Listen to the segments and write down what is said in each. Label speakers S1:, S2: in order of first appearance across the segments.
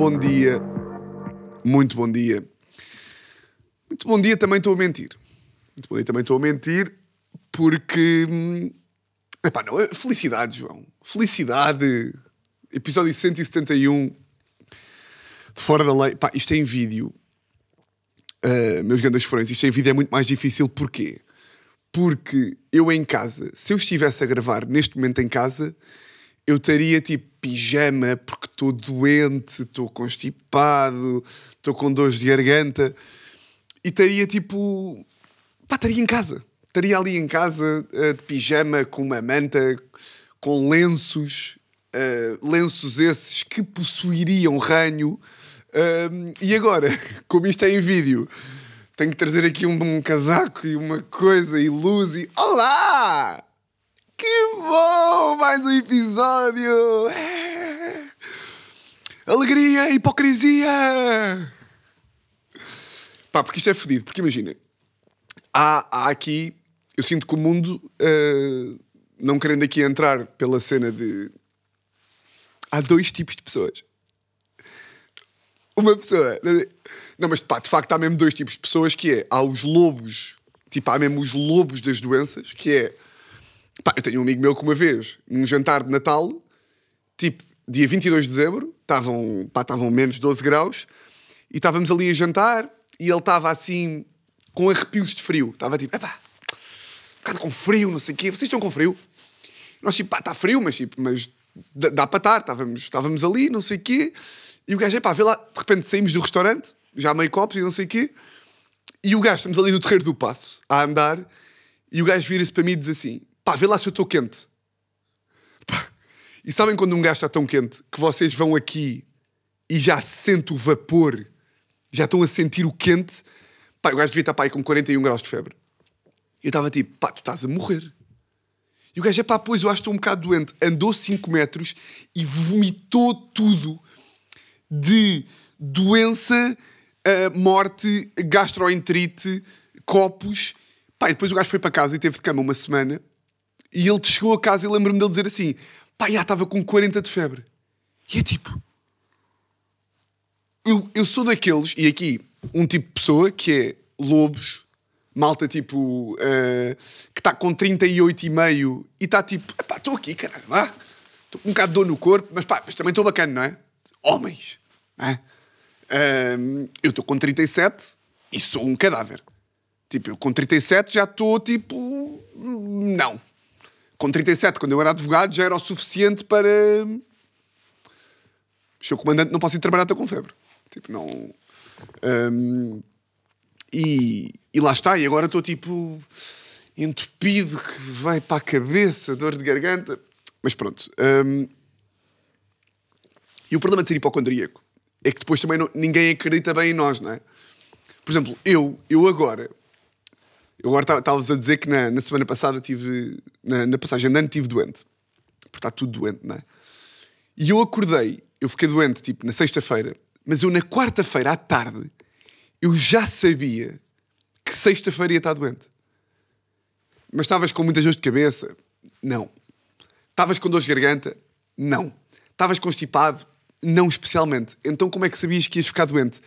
S1: bom dia. Muito bom dia. Muito bom dia, também estou a mentir. Muito bom dia, também estou a mentir, porque. hum, Epá, não, felicidade, João. Felicidade. Episódio 171 de Fora da Lei. Pá, isto é em vídeo. Uh, meus grandes forenses, isto em vídeo é muito mais difícil. Porquê? Porque eu em casa, se eu estivesse a gravar neste momento em casa, eu estaria tipo pijama porque estou doente, estou constipado, estou com dores de garganta e estaria tipo. pá, estaria em casa. Estaria ali em casa eh, de pijama, com uma manta, com lenços, eh, lenços esses que possuiriam ranho. Ahm, e agora, como isto é em vídeo, tenho que trazer aqui um, um casaco e uma coisa e luz e. Olá! Que bom! Mais um episódio! É. Alegria, hipocrisia! Pá, porque isto é fodido. Porque imagina, há, há aqui. Eu sinto que o mundo, eh, não querendo aqui entrar pela cena de. Há dois tipos de pessoas. Uma pessoa. Não, mas pá, de facto há mesmo dois tipos de pessoas que é. Há os lobos. Tipo, há mesmo os lobos das doenças, que é. Pá, eu tenho um amigo meu que uma vez, num jantar de Natal, tipo, dia 22 de dezembro, estavam, pá, estavam menos 12 graus, e estávamos ali a jantar, e ele estava assim, com arrepios de frio. Estava tipo, epá, um bocado com frio, não sei o quê. Vocês estão com frio? Nós tipo, pá, está frio, mas tipo, mas dá, para estar. Estávamos, estávamos ali, não sei o quê. E o gajo, epá, vê lá, de repente saímos do restaurante, já meio copos e não sei o quê. E o gajo, estamos ali no terreiro do passo, a andar, e o gajo vira-se para mim e diz assim, pá, vê lá se eu estou quente. Pá, E sabem quando um gajo está tão quente que vocês vão aqui e já sente o vapor, já estão a sentir o quente? Pá, o gajo devia estar pá, aí com 41 graus de febre. Eu estava tipo, pá, tu estás a morrer. E o gajo, é pá, pois, eu acho que estou um bocado doente. Andou 5 metros e vomitou tudo de doença, ah, morte, gastroenterite, copos. Pá, e depois o gajo foi para casa e teve de cama uma semana. E ele chegou a casa e lembro-me dele dizer assim: pá, já estava com 40 de febre. E é tipo. Eu, eu sou daqueles, e aqui, um tipo de pessoa que é lobos, malta tipo. ah, que está com 38,5 e está tipo, pá, estou aqui, caralho, vá. Estou com um bocado de dor no corpo, mas pá, mas também estou bacana, não é? Homens, não é? Ahm, eu estou com 37 e sou um cadáver. Tipo, eu com 37 já estou tipo. Não. Com 37, quando eu era advogado, já era o suficiente para. Senhor comandante, não posso ir trabalhar, estou com febre. Tipo, não. Ahm, e, e lá está, e agora estou tipo. entupido, que vai para a cabeça, dor de garganta. Mas pronto. ahm, e o problema de ser hipocondríaco é que depois também não- ninguém acredita bem em nós, não é? Por exemplo, eu, eu agora. Eu agora estava-vos a dizer que na, na semana passada tive. Na, na passagem de ano tive doente. Porque está tudo doente, não é? E eu acordei, eu fiquei doente tipo na sexta-feira, mas eu na quarta-feira à tarde eu já sabia que sexta-feira ia estar doente. Mas estavas com muitas dores de cabeça? Não. Estavas com dores de garganta? Não. Estavas constipado? Não especialmente. Então como é que sabias que ias ficar doente?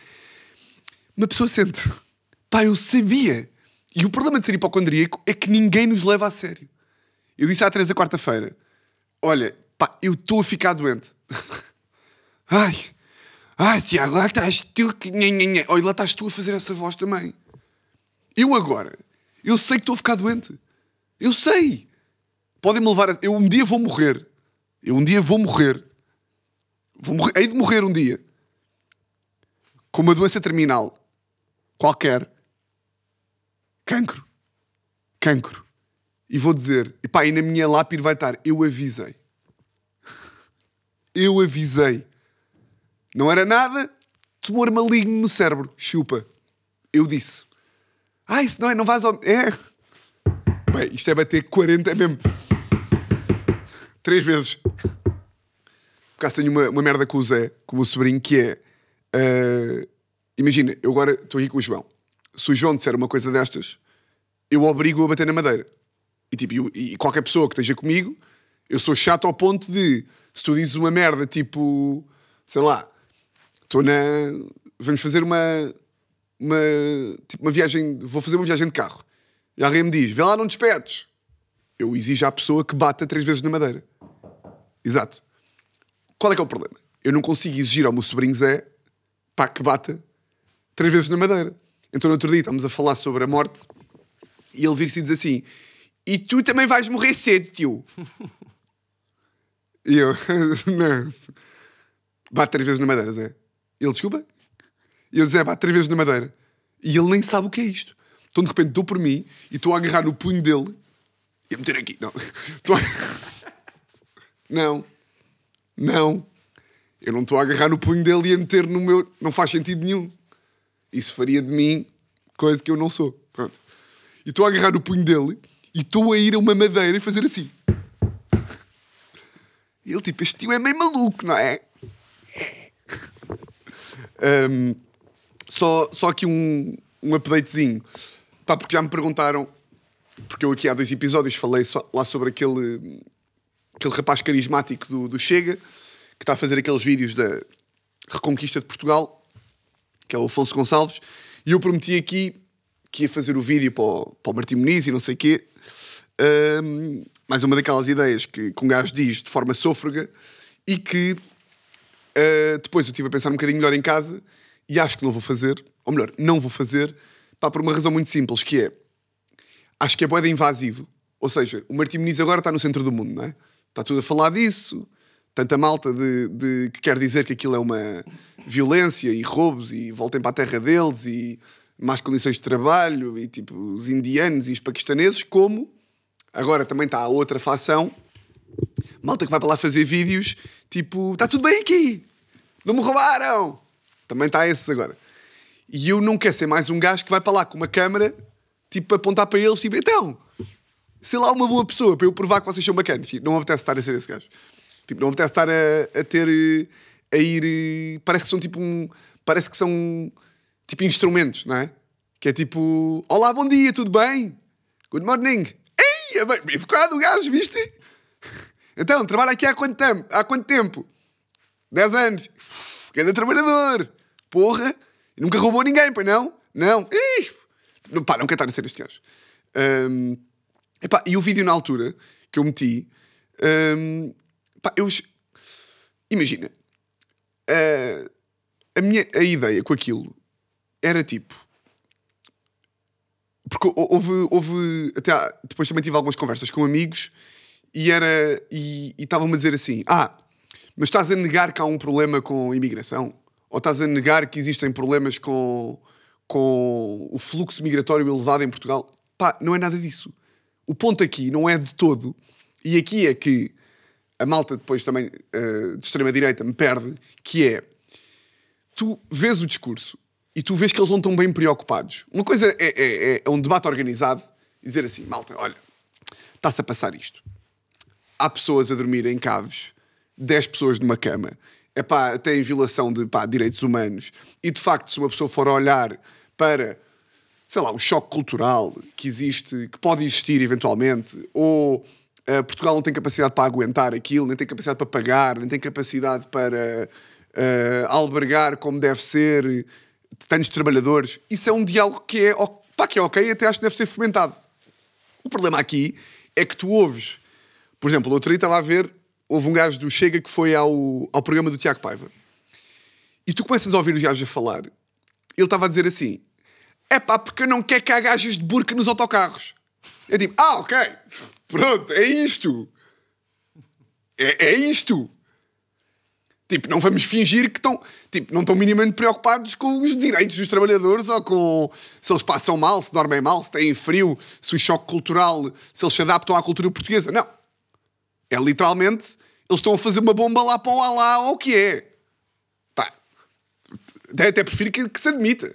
S1: Uma pessoa sente. Pá, eu sabia. E o problema de ser hipocondríaco é que ninguém nos leva a sério. Eu disse à Teresa quarta-feira: Olha, pá, eu estou a ficar doente. ai, ai, Tiago, lá estás tu. Olha, lá estás tu a fazer essa voz também. Eu agora, eu sei que estou a ficar doente. Eu sei. Podem-me levar a... Eu um dia vou morrer. Eu um dia vou morrer. Vou morrer. Hei de morrer um dia. Com uma doença terminal. Qualquer. Cancro. Cancro. E vou dizer, e pá, e na minha lápide vai estar, eu avisei. Eu avisei. Não era nada, tumor maligno no cérebro. Chupa. Eu disse. Ah, isso não é, não vais ao... É. Bem, isto é bater 40, é mesmo. Três vezes. acaso tenho uma, uma merda com o Zé, com o meu sobrinho, que é. ah, imagina, eu agora estou aqui com o João. Se o João disser uma coisa destas, eu obrigo a bater na madeira. E, tipo, eu- e qualquer pessoa que esteja comigo, eu sou chato ao ponto de, se tu dizes uma merda, tipo, sei lá, estou na. Vamos fazer uma. Uma, tipo, uma viagem. Vou fazer uma viagem de carro. E alguém me diz: vê lá, não despedes. Eu exijo à pessoa que bata três vezes na madeira. Exato. Qual é que é o problema? Eu não consigo exigir ao meu sobrinho Zé pá, que bata três vezes na madeira. Então, no outro dia, estávamos a falar sobre a morte e ele vir-se e diz assim: E tu também vais morrer cedo, tio. e eu: Não. Bate três vezes na madeira, Zé. Ele, desculpa? E eu, Zé, bate três vezes na madeira. E ele nem sabe o que é isto. Então, de repente, dou por mim e estou a agarrar no punho dele e a meter aqui. Não. A... Não. Não. Eu não estou a agarrar no punho dele e a meter no meu. Não faz sentido nenhum. Isso faria de mim coisa que eu não sou. Pronto. E estou a agarrar no punho dele e estou a ir a uma madeira e fazer assim. E ele, tipo, este tio é meio maluco, não é? Hum, só, só aqui um, um updatezinho. Pá, porque já me perguntaram. Porque eu aqui há dois episódios falei só, lá sobre aquele, aquele rapaz carismático do, do Chega que está a fazer aqueles vídeos da Reconquista de Portugal, que é o Afonso Gonçalves, e eu prometi aqui que ia fazer o vídeo para o, para o Martim Muniz e não sei o quê. Ahm, mais uma daquelas ideias que, que um gajo diz de forma sôfrega e que ah, depois eu estive a pensar um bocadinho melhor em casa e acho que não vou fazer, ou melhor, não vou fazer, pá, por uma razão muito simples, que é acho que é boeda invasivo. Ou seja, o Martim Muniz agora está no centro do mundo, não é? Está tudo a falar disso, tanta malta de, de- que quer dizer que aquilo é uma violência e roubos e voltem para a terra deles e más condições de trabalho e tipo os indianos e os paquistaneses, como agora também está a outra facção, malta que vai para lá fazer vídeos, tipo, está tudo bem aqui, não me roubaram. Também está esses agora. E eu não quero ser mais um gajo que vai para lá com uma câmera, tipo, apontar para eles, tipo, então, sei lá, uma boa pessoa para eu provar que vocês são bacanas. Tipo, não me apetece estar a ser esse gajo. Tipo, não me apetece estar a, a ter, eh, a ir, eh, parece que são tipo um, parece que são tipo instrumentos, não é? Que é tipo, olá, bom dia, tudo bem? Good morning. Ei, é bem, educado o gajo, viste? Então, trabalha aqui há quanto tempo? Há quanto tempo? 10 anos. Cada trabalhador. Porra. E nunca roubou ninguém, pois não? Não. Ih, não, pá, não quero estar a ser este gajo. Hum, epá, e o vídeo na altura que eu meti, hum, pá, eu... Imagina. a- a minha a ideia com aquilo era tipo... Porque hou- houve, houve até há- depois também tive algumas conversas com amigos e era e estavam-me a dizer assim: "Ah, mas estás a negar que há um problema com imigração? Ou estás a negar que existem problemas com com o fluxo migratório elevado em Portugal?" Pá, não é nada disso. O ponto aqui não é de todo. E aqui é que a malta depois também eh, de extrema direita me perde, que é tu vês o discurso e tu vês que eles não estão bem preocupados. Uma coisa é, é- é um debate organizado dizer assim, malta, olha, está-se a passar isto. Há pessoas a dormir em caves, 10 pessoas numa cama, é pá, até em violação de pá, direitos humanos. E de facto, se uma pessoa for olhar para, sei lá, o choque cultural que existe, que pode existir eventualmente, ou eh, Portugal não tem capacidade para aguentar aquilo, nem tem capacidade para pagar, nem tem capacidade para eh, albergar como deve ser tantos trabalhadores. Isso é um diálogo que é, pá, que é ok, até acho que deve ser fomentado. O problema aqui é que tu ouves, por exemplo, o outro dia estava a ver, houve um gajo do Chega que foi ao, ao programa do Tiago Paiva. E tu começas a ouvir os gajos a falar. Ele estava a dizer assim: é pá, porque eu não quero que há gajas de burca nos autocarros. É tipo, ah, ok, pronto, é isto. É, é isto. Tipo, não vamos fingir que estão, tipo, não estão minimamente preocupados com os direitos dos trabalhadores ou com se eles passam mal, se dormem mal, se têm frio, se o choque cultural, se eles se adaptam à cultura portuguesa. Não. É literalmente, eles estão a fazer uma bomba lá para o Alá ou o que é. Pá, até prefiro que, que se admita.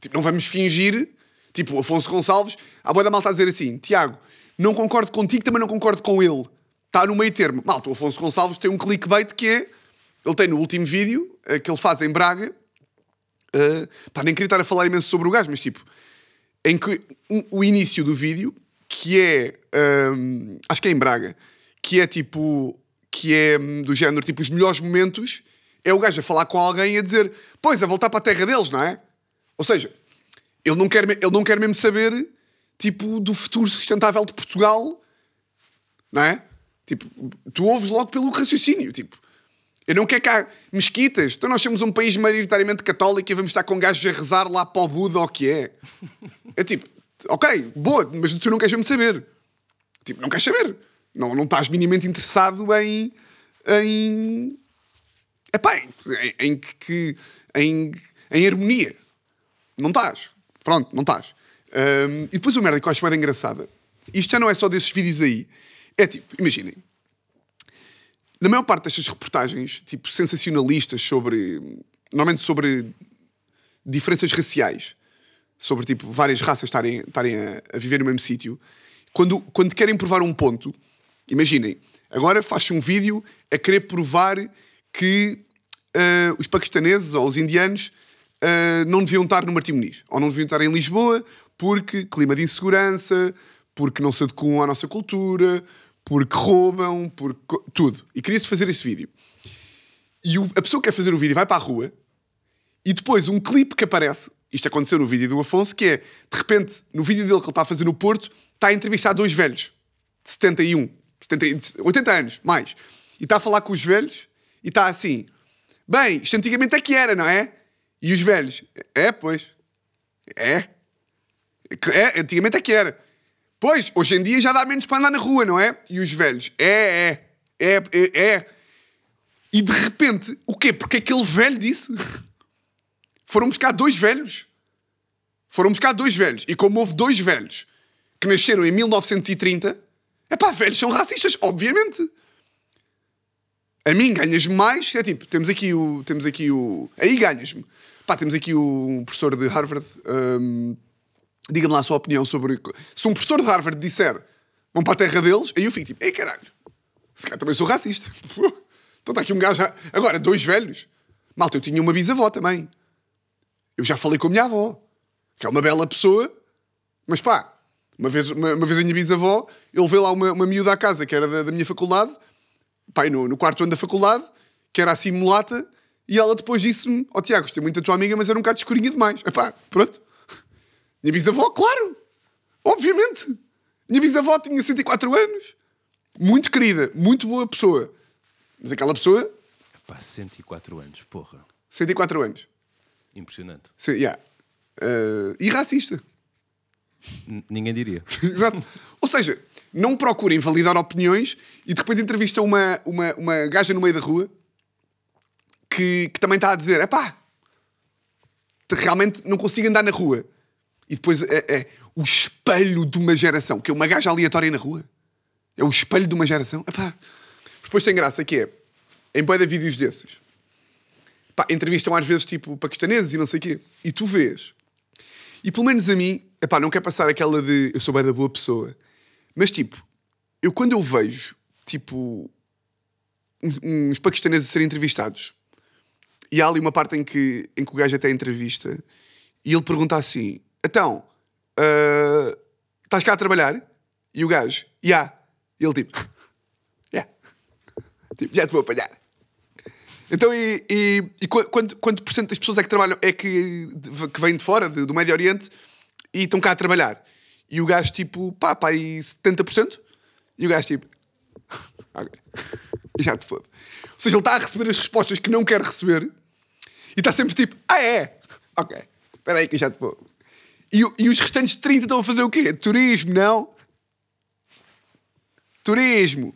S1: Tipo, não vamos fingir, tipo, Afonso Gonçalves, a boa da malta a dizer assim, Tiago, não concordo contigo, também não concordo com ele. Está no meio termo. Malta, o Afonso Gonçalves tem um clickbait que é ele tem no último vídeo eh, que ele faz em Braga. eh, pá, nem queria estar a falar imenso sobre o gajo, mas tipo, em que um- o início do vídeo, que é. hum, acho que é em Braga, que é tipo. que é hum, do género, tipo, os melhores momentos, é o gajo a falar com alguém e a dizer, pois, a voltar para a terra deles, não é? Ou seja, ele não quer, ele não quer mesmo saber, tipo, do futuro sustentável de Portugal, não é? Tipo, tu ouves logo pelo raciocínio, tipo. Eu não quero cá mesquitas. Então nós somos um país maioritariamente católico e vamos estar com gajos a rezar lá para o Buda ou o que é. É tipo, ok, boa, mas tu não queres mesmo saber. Tipo, não queres saber. Não, não estás minimamente interessado em. em. Epá, em, em, que- em, em harmonia. Não estás. Pronto, não estás. Hum, e depois o merda que eu acho mais engraçada. Isto já não é só desses vídeos aí. É tipo, imaginem. Na maior parte destas reportagens, tipo, sensacionalistas sobre. Normalmente sobre diferenças raciais. Sobre, tipo, várias raças estarem, estarem a, a viver no mesmo sítio. Quando, quando querem provar um ponto, imaginem, agora faz-se um vídeo a querer provar que ah, os paquistaneses ou os indianos ah, não deviam estar no Martim Muniz. Ou não deviam estar em Lisboa porque clima de insegurança, porque não se adequam à nossa cultura, porque roubam, porque tudo. E queria-se fazer esse vídeo. E o- a pessoa que quer fazer o vídeo vai para a rua e depois um clipe que aparece, isto aconteceu no vídeo do Afonso, que é, de repente, no vídeo dele que ele está a fazer no Porto, está a entrevistar dois velhos, de 71, 70, 80 anos, mais. E está a falar com os velhos e está assim, bem, isto antigamente é que era, não é? E os velhos, é, pois, é. É, antigamente é que era. Pois, hoje em dia já dá menos para andar na rua, não é? E os velhos, é, é, é, é, é. E de repente, o quê? Porque aquele velho disse. Foram buscar dois velhos. Foram buscar dois velhos. E como houve dois velhos que nasceram em 1930, é pá, velhos são racistas, obviamente. A mim ganhas-me mais, é tipo, temos aqui o. Temos aqui o. Aí ganhas-me. Pá, temos aqui um professor de Harvard. hum, Diga-me lá a sua opinião sobre. Se um professor de Harvard disser vão para a terra deles, aí eu fico tipo, ei caralho, se calhar também sou racista. Então está aqui um gajo. já- Agora, dois velhos. Malta, eu tinha uma bisavó também. Eu já falei com a minha avó, que é uma bela pessoa, mas pá, uma vez, uma, uma vez a minha bisavó, ele veio lá uma, uma miúda à casa que era da, da minha faculdade, pai, no, no quarto ano da faculdade, que era assim mulata, e ela depois disse-me: Ó Tiago, gostei muito da tua amiga, mas era um bocado escurinha demais. Epá, pronto. Minha bisavó, claro, obviamente. Minha bisavó tinha 104 anos, muito querida, muito boa pessoa, mas aquela pessoa,
S2: Pá, 104 anos, porra.
S1: 104 anos.
S2: Impressionante.
S1: Sim, yeah. Eh, e racista.
S2: N- ninguém diria.
S1: Exato. Ou seja, não procurem validar opiniões e de repente entrevista uma, uma, uma gaja no meio da rua que, que também está a dizer: é pá, realmente não consigo andar na rua. E depois é, é o espelho de uma geração, que é uma gaja aleatória na rua. É o espelho de uma geração. Epá. Depois tem graça que é, em boia de vídeos desses, pá, entrevistam às vezes tipo paquistaneses e não sei o quê. E tu vês e pelo menos a mim, epá, não quer passar aquela de eu sou bem da boa pessoa. Mas tipo, eu quando eu vejo, tipo, uns paquistaneses a serem entrevistados, e há ali uma parte em que, em que o gajo até entrevista, e ele pergunta assim: então, ah, estás cá a trabalhar? E o gajo, já. Yeah. E ele tipo, yeah. tipo, já te vou apanhar. Então, e, e, e qu- quanto, quanto por cento das pessoas é que trabalham, é que, que vêm de fora, de- do Médio Oriente, e estão cá a trabalhar? E o gajo, tipo, pá, pá, e 70%? E o gajo, tipo, ok, já te foda. Ou seja, ele está a receber as respostas que não quer receber, e está sempre tipo, ah, é? Ok, espera aí que eu já te vou. E, e os restantes 30 estão a fazer o quê? Turismo, não? Turismo.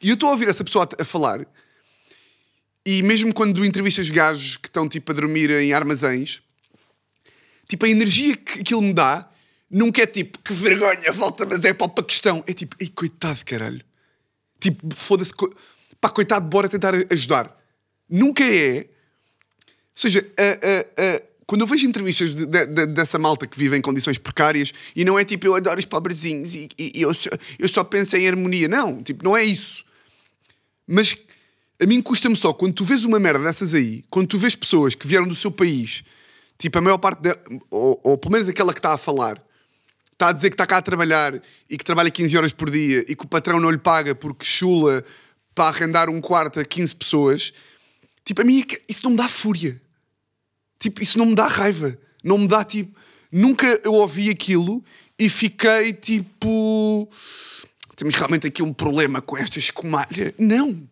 S1: E eu estou a ouvir essa pessoa a, a falar, e mesmo quando entrevistas gajos que estão tipo a dormir em armazéns, tipo a energia que aquilo me dá nunca é tipo que vergonha, volta, mas é para o Paquistão. É tipo, ei, coitado, caralho. Tipo, foda-se, co... pá, coitado, bora tentar ajudar. Nunca é. Seja, quando eu vejo entrevistas de- de- de- dessa malta que vive em condições precárias e não é tipo eu adoro os pobrezinhos e, e- e eu, só, eu só penso em harmonia. Não, tipo, não é isso. Mas A mim custa-me só, quando tu vês uma merda dessas aí, quando tu vês pessoas que vieram do seu país, tipo a maior parte, de, ou, ou pelo menos aquela que está a falar, está a dizer que está cá a trabalhar e que trabalha 15 horas por dia e que o patrão não lhe paga porque chula para arrendar um quarto a 15 pessoas, tipo, a mim é isso não me dá fúria. Tipo, isso não me dá raiva. Não me dá tipo. Nunca eu ouvi aquilo e fiquei tipo. Temos realmente aqui um problema com esta escumalha. Não!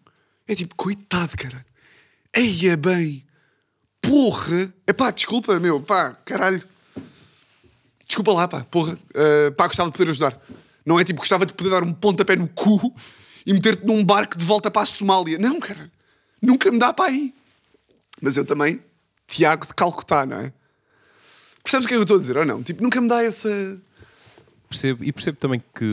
S1: É tipo, coitado, cara. Eia bem! Porra! É pá, desculpa, meu, pá, caralho. Desculpa lá, pá, porra. Uh, pá, gostava de poder ajudar. Não é tipo, gostava de poder dar um pontapé no cu e meter-te num barco de volta para a Somália. Não, cara. Nunca me dá para aí. Mas eu também, Tiago de Calcutá, não é? Percebes o que é que eu estou a dizer ou não? Tipo, nunca me dá essa.
S2: Percebo, e percebo também que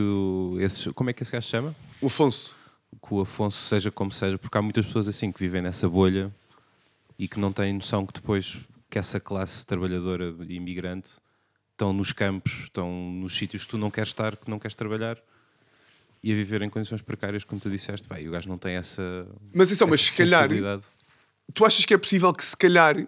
S2: esses, como é que esse gajo se chama?
S1: O Afonso.
S2: Que o Afonso seja como seja, porque há muitas pessoas assim que vivem nessa bolha e que não têm noção que depois que essa classe trabalhadora e imigrante estão nos campos, estão nos sítios que tu não queres estar, que não queres trabalhar e a viver em condições precárias, como tu disseste. E o gajo não tem essa.
S1: Mas isso é, mas
S2: essa
S1: se calhar. Tu achas que é possível que se calhar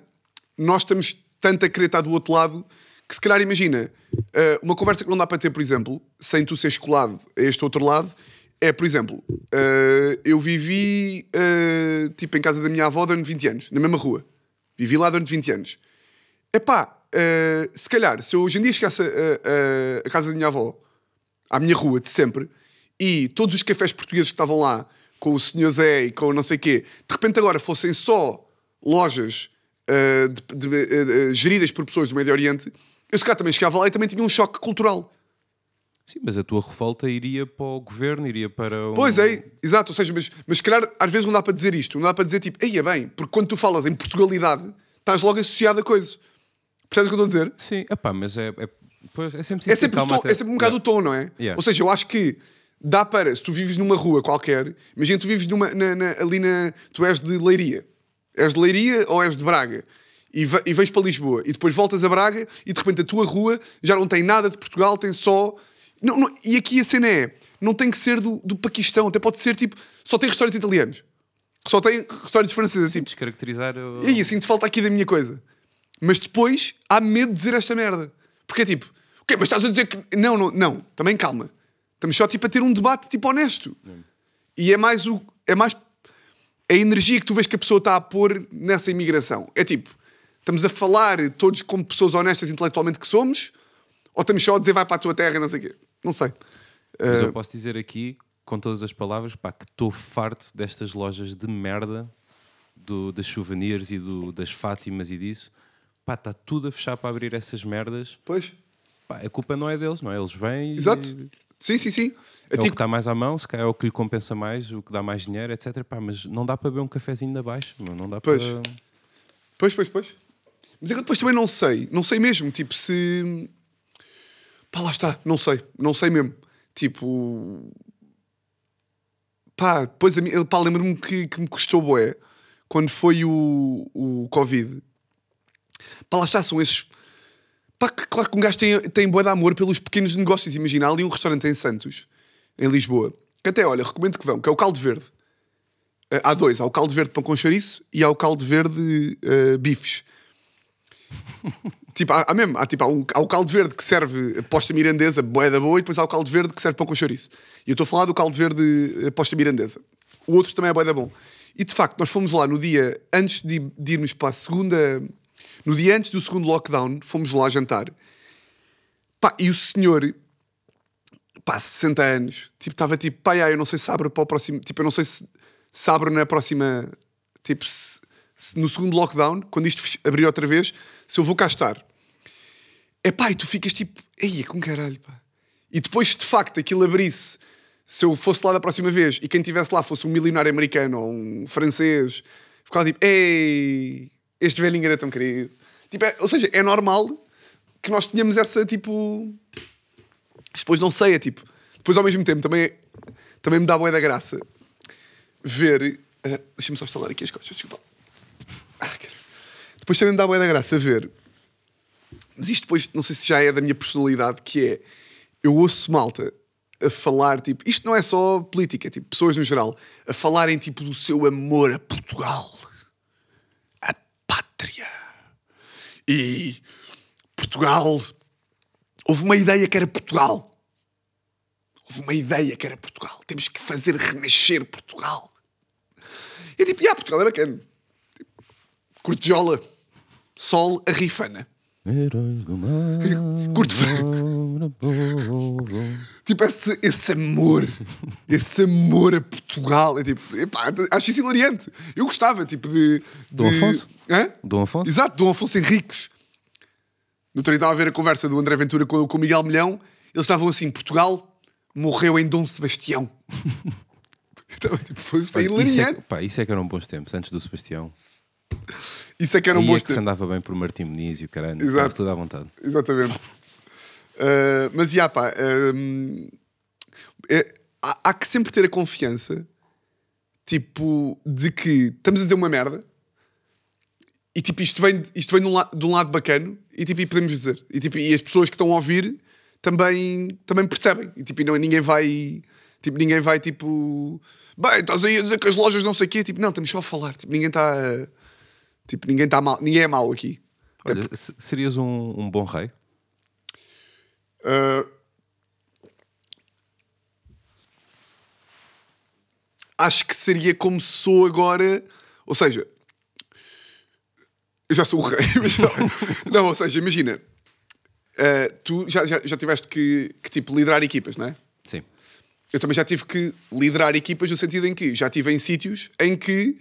S1: nós estamos tanto a querer estar do outro lado que se calhar imagina eh, uma conversa que não dá para ter, por exemplo, sem tu seres colado a este outro lado, é, por exemplo, eh, eu vivi eh, tipo em casa da minha avó durante 20 anos, na mesma rua. Vivi lá durante 20 anos. Epá, eh, se calhar, se eu hoje em dia chegasse a, a- a casa da minha avó, à minha rua de sempre, e todos os cafés portugueses que estavam lá, com o Sr. Zé e com não sei o quê, de repente agora fossem só lojas eh, de- de- eh, geridas por pessoas do Médio Oriente, eu se calhar também chegava lá e também tinha um choque cultural.
S2: Sim, mas a tua revolta iria para o governo, iria para. Um...
S1: Pois é, exato, ou seja, mas, mas calhar às vezes não dá para dizer isto, não dá para dizer tipo, aí é bem, porque quando tu falas em Portugalidade, estás logo associado a coisa. Percebes o que eu estou a dizer?
S2: Sim, epá, mas é, é, pois, é sempre
S1: É sempre, tom- é sempre um bocado o tom, não é?
S2: Yeah.
S1: Ou seja, eu acho que dá para, se tu vives numa rua qualquer, imagina tu vives numa, na- na- ali na. Tu és de Leiria. És de Leiria ou és de Braga? E, ve- e vens para Lisboa e depois voltas a Braga e de repente a tua rua já não tem nada de Portugal, tem só. Não, não- e aqui a cena é: não tem que ser do, do Paquistão, até pode ser tipo. Só tem restaurantes italianos. Só tem restaurantes franceses. Tipo,
S2: Descaracterizar. o-
S1: e aí, assim, te falta aqui da minha coisa. Mas depois há medo de dizer esta merda. Porque é tipo, ok, mas estás a dizer que. Não, não, não, também calma. Estamos só tipo a ter um debate tipo honesto. E é mais o. É mais a energia que tu vês que a pessoa está a pôr nessa imigração. É tipo, estamos a falar todos como pessoas honestas intelectualmente que somos, ou estamos só a dizer vai para a tua terra e não sei o quê. Não sei.
S2: Mas
S1: Eh,
S2: eu posso dizer aqui, com todas as palavras, pá, que estou farto destas lojas de merda, do, das souvenirs e do, das Fátimas e disso. Pá, está tudo a fechar para abrir essas merdas.
S1: Pois.
S2: Pá, a culpa não é deles, não é? Eles vêm e.
S1: Sim, sim, sim.
S2: É
S1: É
S2: o que
S1: tipo,
S2: está mais à mão, se calhar é o que lhe compensa mais, o que dá mais dinheiro, etc. Pá, mas não dá para beber um cafezinho de abaixo, meu, não dá
S1: Pois.
S2: para.
S1: Pois, pois, pois. Mas é que eu depois também não sei. Não sei mesmo. Tipo, se. Pá, lá está. Não sei. Não sei mesmo. Tipo. Pá, depois a mim, pá, lembro-me que, que me custou boé quando foi o, o Covid. Pá, lá está, são esses. Pá, que, claro que um gajo tem, tem boé de amor pelos pequenos negócios. Imagina, ali um restaurante em Santos, em Lisboa, que até, olha, recomendo que vão, que é o Caldo Verde. Uh, há dois, há o caldo verde pão com chouriço e há o caldo verde uh, bifes. tipo, há, há mesmo, há, tipo, há, um- há o caldo verde que serve posta mirandesa, boeda boa, e depois há o caldo verde que serve pão com chouriço. E eu estou a falar do caldo verde uh, posta mirandesa. O outro também é boeda bom. E de facto, nós fomos lá no dia antes de, de irmos para a segunda. No dia antes do segundo lockdown, fomos lá jantar. Pá, e o senhor pá, 60 anos, tipo, estava tipo, pá, eu não sei se abre para o próximo, tipo, eu não sei se, se abre na próxima, tipo, se- se no segundo lockdown, quando isto abrir outra vez, se eu vou cá estar. É pá, e tu ficas tipo, ei, com caralho, pá. E depois, de facto, aquilo abrisse, se eu fosse lá da próxima vez e quem estivesse lá fosse um milionário americano ou um francês, ficava tipo, ei, este velhinho era tão querido. Tipo, é- ou seja, é normal que nós tenhamos essa, tipo, depois não sei, é tipo. Depois ao mesmo tempo também, também me dá boa da graça ver. ah, Deixa-me só instalar aqui as coisas, desculpa. Ah. Depois também me dá boa da graça ver. Mas isto depois, não sei se já é da minha personalidade, que é. Eu ouço malta a falar, tipo, isto não é só política, é tipo, pessoas no geral, a falarem tipo do seu amor a Portugal, pátria. E Portugal, houve uma ideia que era Portugal. Houve uma ideia que era Portugal. Temos que fazer renascer Portugal. E é tipo, ah, Portugal é bacana. Tipo, cortijola, sol, a rifana.
S2: Heróis do mar.
S1: Curto Tipo, esse, esse amor, esse amor a Portugal. É tipo, epá, acho isso hilariante. Eu gostava, tipo, de. de...
S2: Dom Afonso?
S1: Hã?
S2: Dom Afonso?
S1: Exato, Dom Afonso Henriques. No outro estava a ver a conversa do André Ventura com, com o Miguel Milhão. Eles estavam assim: Portugal morreu em Dom Sebastião. Então, tipo, foi é
S2: Pá, isso, é,
S1: hilariante.
S2: pá, isso é que eram bons tempos, antes do Sebastião.
S1: Isso é que era um bom
S2: é que se andava bem por Martim Muniz e o caralho.
S1: Exato.
S2: Estava tudo à vontade.
S1: Exatamente. Uh, mas, já pá, um, é- há, há que sempre ter a confiança, tipo, de que estamos a dizer uma merda e, tipo, isto vem, isto vem de, um la- de um lado bacano e, tipo, e podemos dizer. E, tipo, e as pessoas que estão a ouvir também, também percebem. E, tipo, e não, ninguém vai, tipo, ninguém vai, tipo, bem, estás aí a dizer que as lojas não sei o quê. Tipo, não, estamos só a falar. Tipo, ninguém está, a- tipo, ninguém está mal, ninguém é mau aqui.
S2: Olha, se- serias um, um bom rei?
S1: Uh, acho que seria como sou agora. Ou seja, eu já sou o rei. não, não, ou seja, imagina, uh, tu já, já, já tiveste que, que tipo liderar equipas, não é?
S2: Sim.
S1: Eu também já tive que liderar equipas no sentido em que já estive em sítios em que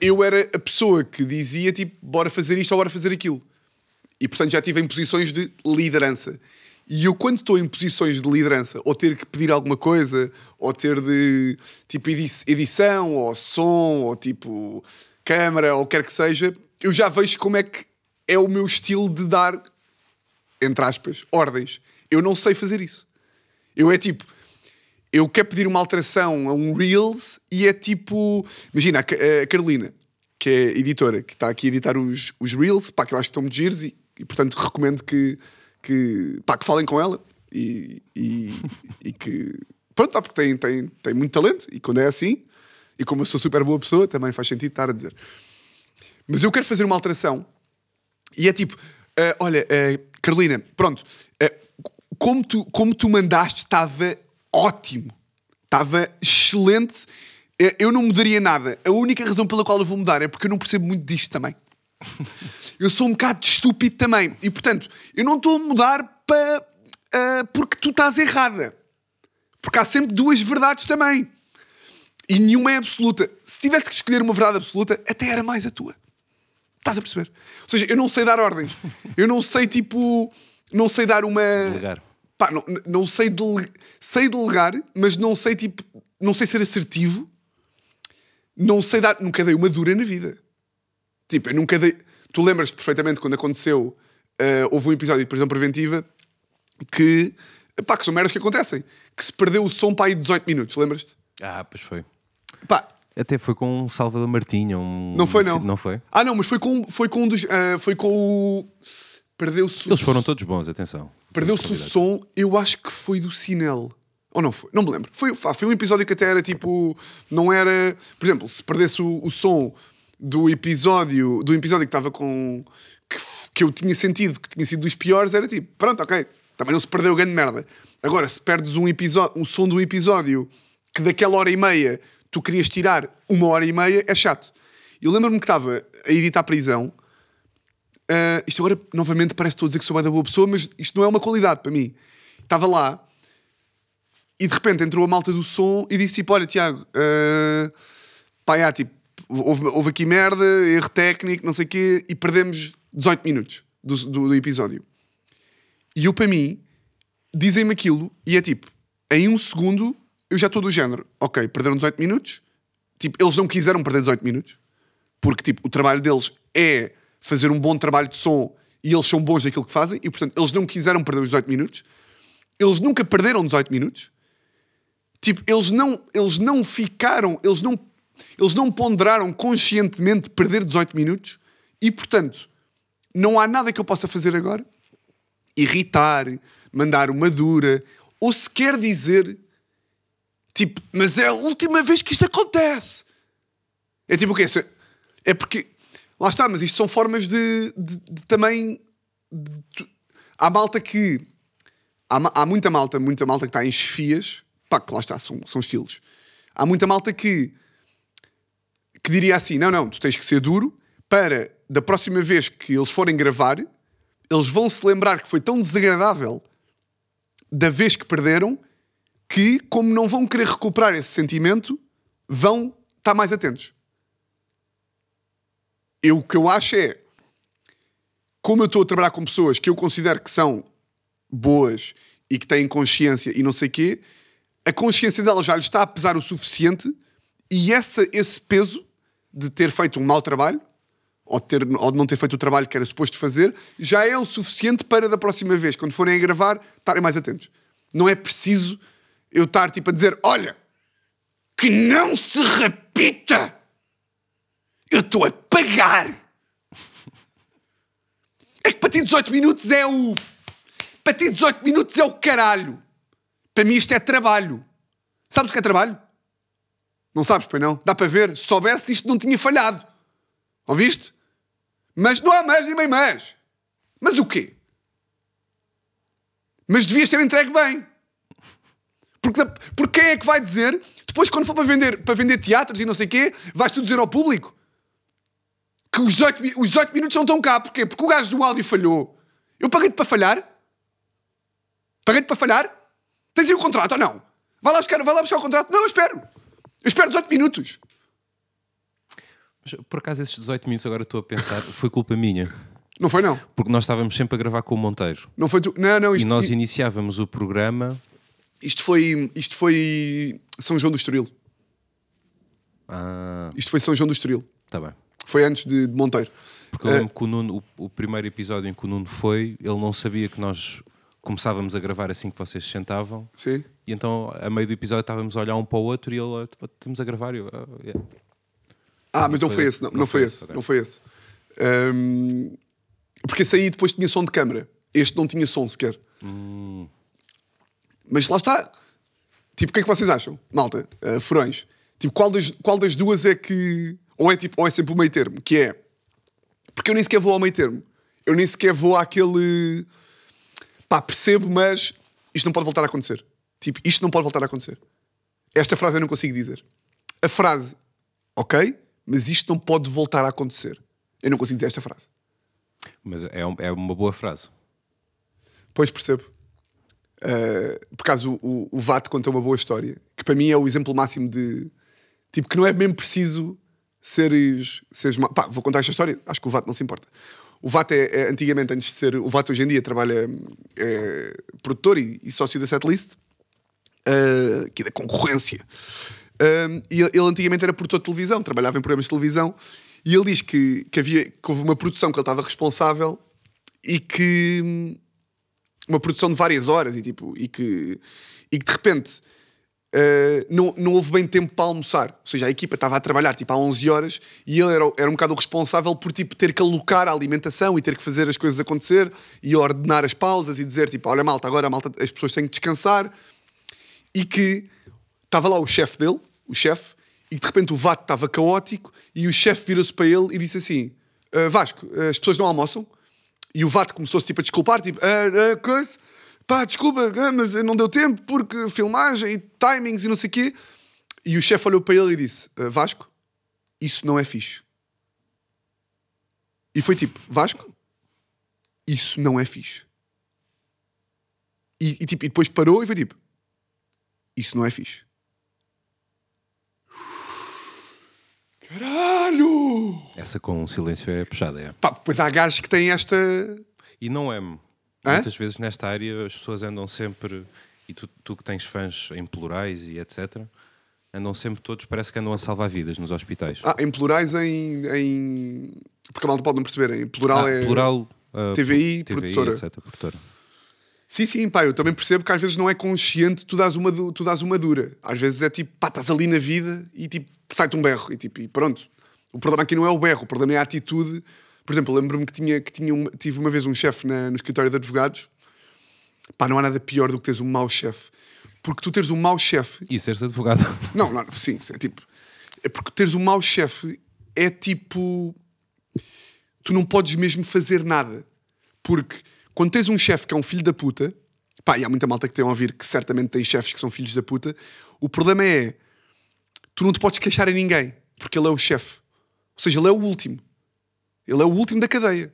S1: eu era a pessoa que dizia tipo, bora fazer isto ou bora fazer aquilo. E portanto já estive em posições de liderança. E eu, quando estou em posições de liderança, ou ter que pedir alguma coisa, ou ter de tipo edi- edição, ou som, ou tipo câmara, ou quer que seja, eu já vejo como é que é o meu estilo de dar, entre aspas, ordens. Eu não sei fazer isso. Eu é tipo, eu quero pedir uma alteração a um Reels e é tipo. Imagina, a Ca- a Carolina, que é editora, que está aqui a editar os, os Reels, pá, que eu acho que estão muito giros e, e, portanto recomendo que, que, pá, que falem com ela e, e, e que. Pronto, pá, porque tem, tem, tem muito talento e quando é assim, e como eu sou super boa pessoa, também faz sentido estar a dizer. Mas eu quero fazer uma alteração e é tipo, ah, olha, ah, Carolina, pronto, ah, como, tu, como tu mandaste, estava ótimo, estava excelente. Eu não mudaria nada. A única razão pela qual eu vou mudar é porque eu não percebo muito disto também. Eu sou um bocado estúpido também. E portanto, eu não estou a mudar para. ah, porque tu estás errada. Porque há sempre duas verdades também. E nenhuma é absoluta. Se tivesse que escolher uma verdade absoluta, até era mais a tua. Estás a perceber? Ou seja, eu não sei dar ordens. Eu não sei, tipo. Não sei dar uma.
S2: Delegar.
S1: Pá, não, não sei, dele... sei delegar, mas não sei, tipo. Não sei ser assertivo. Não sei dar. Nunca dei uma dura na vida. Tipo, eu nunca dei. Tu lembras-te perfeitamente quando aconteceu. ah, houve um episódio de prisão preventiva que. Pá, que são merdas que acontecem. Que se perdeu o som para aí 18 minutos, lembras-te?
S2: Ah, pois foi.
S1: Pá,
S2: Até foi com um Salvador Martinha. Um...
S1: Não foi, não.
S2: Não foi?
S1: Ah, não, mas foi com, foi com um dos. ah, foi com o. Perdeu-se o.
S2: Eles foram todos bons, atenção.
S1: Perdeu-se o som, eu acho que foi do Sinel. Ou não foi? Não me lembro. Foi, pá, foi um episódio que até era tipo. Não era. Por exemplo, se perdesse o, o som do episódio. Do episódio que estava com. Que, que eu tinha sentido que tinha sido dos piores, era tipo, pronto, ok. Também não se perdeu grande merda. Agora, se perdes um, episódio, um som de um episódio que daquela hora e meia tu querias tirar uma hora e meia, é chato. Eu lembro-me que estava a editar a prisão. Uh, isto agora, novamente, parece que estou a dizer que sou bem da boa pessoa, mas isto não é uma qualidade para mim. Estava lá e de repente entrou a malta do som e disse tipo: Olha, Tiago, uh, pá, já, tipo, houve, houve aqui merda, erro técnico, não sei o quê, e perdemos 18 minutos do, do, do episódio. E eu, para mim, dizem-me aquilo e é tipo: em um segundo eu já estou do género, ok, perderam 18 minutos, tipo, eles não quiseram perder 18 minutos, porque tipo, o trabalho deles é fazer um bom trabalho de som e eles são bons naquilo que fazem e portanto eles não quiseram perder os 18 minutos eles nunca perderam 18 minutos tipo, eles não eles não ficaram eles não, eles não ponderaram conscientemente perder 18 minutos e portanto não há nada que eu possa fazer agora irritar, mandar uma dura ou se quer dizer tipo, mas é a última vez que isto acontece. É tipo o quê? É porque, lá está, mas isto são formas de, de- de também. de há malta que. Há, há muita malta, muita malta que está em chefias, pá, que lá está, são, são estilos. Há muita malta que que diria assim: não, não, tu tens que ser duro para da próxima vez que eles forem gravar, eles vão se lembrar que foi tão desagradável da vez que perderam que, como não vão querer recuperar esse sentimento, vão estar mais atentos. Eu, o que eu acho é, como eu estou a trabalhar com pessoas que eu considero que são boas e que têm consciência e não sei quê, a consciência delas já lhes está a pesar o suficiente e essa, esse peso de ter feito um mau trabalho ou ter, ou de não ter feito o trabalho que era suposto fazer já é o suficiente para da próxima vez, quando forem a gravar, estarem mais atentos. Não é preciso eu estar tipo a dizer: olha, que não se repita! Eu estou a pagar! É que para ti 18 minutos é o. Para ti 18 minutos é o caralho! Para mim isto é trabalho. Sabes o que é trabalho? Não sabes, pois não? Dá para ver. Se soubesse, isto não tinha falhado. Ouviste? Mas não há mais nem bem mais. Mas o quê? Mas devias ter entregue bem. Porque, porque quem é que vai dizer, depois quando for para vender, para vender teatros e não sei o quê, vais tu dizer ao público que os 18, mi- os 18 minutos não estão cá. Porquê? Porque o gajo do áudio falhou. Eu paguei-te para falhar? Paguei-te para falhar? Tens aí o contrato ou não? Vai lá buscar, vai lá buscar o contrato? Não, eu espero. Eu espero 18 minutos.
S2: Mas, por acaso, esses 18 minutos, agora estou a pensar, foi culpa minha.
S1: Não foi, não.
S2: Porque nós estávamos sempre a gravar com o Monteiro.
S1: Não foi tu. Não, não,
S2: E
S1: isto,
S2: nós
S1: isto,
S2: iniciávamos o programa.
S1: isto foi. Isto foi. São João do Estoril.
S2: Ah,
S1: Isto foi São João do Estoril.
S2: tá bem.
S1: Foi antes de, de Monteiro.
S2: Porque eu lembro que o, Nuno, o, o primeiro episódio em que o Nuno foi, ele não sabia que nós começávamos a gravar assim que vocês se sentavam.
S1: Sim.
S2: E então, a meio do episódio, estávamos a olhar um para o outro e ele, "Ah, estamos a gravar. Eu, "Ah, yeah."
S1: Ah, mas não
S2: foi
S1: foi
S2: esse.
S1: esse, não.
S2: Não
S1: Não
S2: foi
S1: foi
S2: esse,
S1: esse.
S2: ok.
S1: Não foi esse. Porque esse aí depois tinha som de câmara. Este não tinha som sequer.
S2: Hum.
S1: Mas lá está. Tipo, o que é que vocês acham? Malta, ah, furões. Tipo, qual das, qual das duas é que. Ou é, tipo, ou é sempre o meio termo? Que é. Porque eu nem sequer vou ao meio termo. Eu nem sequer vou àquele. Pá, percebo, mas isto não pode voltar a acontecer. Tipo, isto não pode voltar a acontecer. Esta frase eu não consigo dizer. A frase, ok, mas isto não pode voltar a acontecer. Eu não consigo dizer esta frase.
S2: Mas é, um- é uma boa frase.
S1: Pois percebo. Uh, por acaso o, o VAT conta uma boa história, que para mim é o exemplo máximo de tipo que não é mesmo preciso seres, seres Pá, vou contar esta história, acho que o VAT não se importa. O VAT é, é, antigamente, antes de ser. O VAT hoje em dia trabalha é, produtor e, e sócio da Setlist, uh, que é da concorrência. Um, e ele, ele antigamente era produtor de televisão, trabalhava em programas de televisão, e ele diz que, que, havia, que houve uma produção que ele estava responsável e que. hum, uma produção de várias horas e, tipo, e, que, e que de repente uh, não, não houve bem tempo para almoçar. Ou seja, a equipa estava a trabalhar tipo, há 11 horas e ele era, era um bocado o responsável por tipo, ter que alocar a alimentação e ter que fazer as coisas acontecer e ordenar as pausas e dizer tipo, olha malta, agora malta, as pessoas têm que descansar e que estava lá o chefe dele, o chefe, e de repente o VAT estava caótico e o chefe virou-se para ele e disse assim: "Ah, Vasco, as pessoas não almoçam? E o VAT começou-se tipo, a desculpar, tipo, ah, ah, coisa, pá, desculpa, ah, mas não deu tempo porque filmagem e timings e não sei o quê. E o chefe olhou para ele e disse: "Ah, Vasco, isso não é fixe. E foi tipo: Vasco, isso não é fixe. E, e, tipo, e depois parou e foi tipo: Isso não é fixe. Caralho!
S2: Essa com o silêncio é puxada, é.
S1: Pá, pois há gajos que têm esta.
S2: E não é.
S1: Hã?
S2: Muitas vezes nesta área as pessoas andam sempre, e tu, tu que tens fãs em plurais e etc., andam sempre todos, parece que andam a salvar vidas nos hospitais.
S1: Ah, em plurais, em. em... Porque a malta pode não perceber. Em plural
S2: Ah,
S1: é.
S2: plural, ah,
S1: TVI,
S2: TVI,
S1: produtora.
S2: etc. Produtora.
S1: Sim, sim, pá, eu também percebo que às vezes não é consciente tu dás uma, tu dás uma dura. Às vezes é tipo, pá, estás ali na vida e tipo, sai-te um berro e, tipo, e pronto. O problema aqui não é o berro, o problema é a atitude. Por exemplo, lembro-me que, tinha, que tinha uma- tive uma vez um chefe no escritório de advogados Pá, não há nada pior do que teres um mau chefe. Porque tu teres um mau chefe
S2: E seres advogado.
S1: não, não, sim, é tipo. É porque teres um mau chefe é tipo. Tu não podes mesmo fazer nada. Porque quando tens um chefe que é um filho da puta, pá, e há muita malta que tem a ouvir que certamente tem chefes que são filhos da puta, o problema é. Tu não te podes queixar a ninguém, porque ele é o chefe. Ou seja, ele é o último. Ele é o último da cadeia.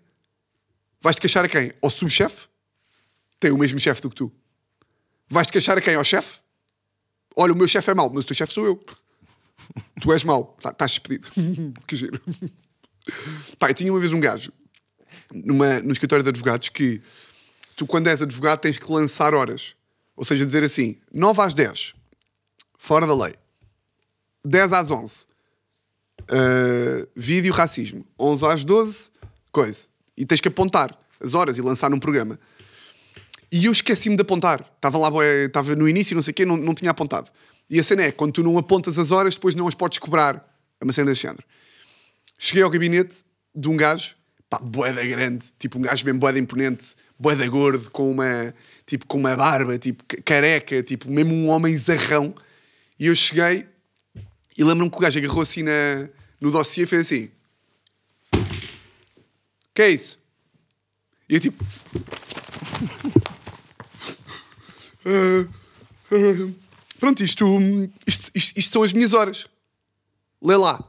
S1: Vais-te queixar a quem? Ao subchefe? Tem o mesmo chefe do que tu. Vais-te queixar a quem? Ao chefe? Olha, o meu chefe é mau, mas o teu chefe sou eu. Tu és mau, Tá- estás despedido. que giro. Pá, tinha uma vez um gajo numa, no escritório de advogados que tu, quando és advogado, tens que lançar horas. Ou seja, dizer assim: 9 às 10, fora da lei. 10 às 11, uh, vídeo racismo. 11 às 12, coisa. E tens que apontar as horas e lançar num programa. E eu esqueci-me de apontar. Estava lá, estava no início, não sei o quê, não, não tinha apontado. E a cena é, quando tu não apontas as horas, depois não as podes cobrar. É uma cena. Cheguei ao gabinete de um gajo, pá, boeda grande, tipo um gajo bem boeda imponente, boeda gordo, com uma, tipo, com uma barba, tipo, ca- careca, tipo, mesmo um homem zarrão. E eu cheguei e lembro-me que o gajo agarrou assim na, no dossiê fez assim. que é isso? E eu tipo... "Ah, ah, pronto, isto, isto, isto, isto são as minhas horas. Lê lá.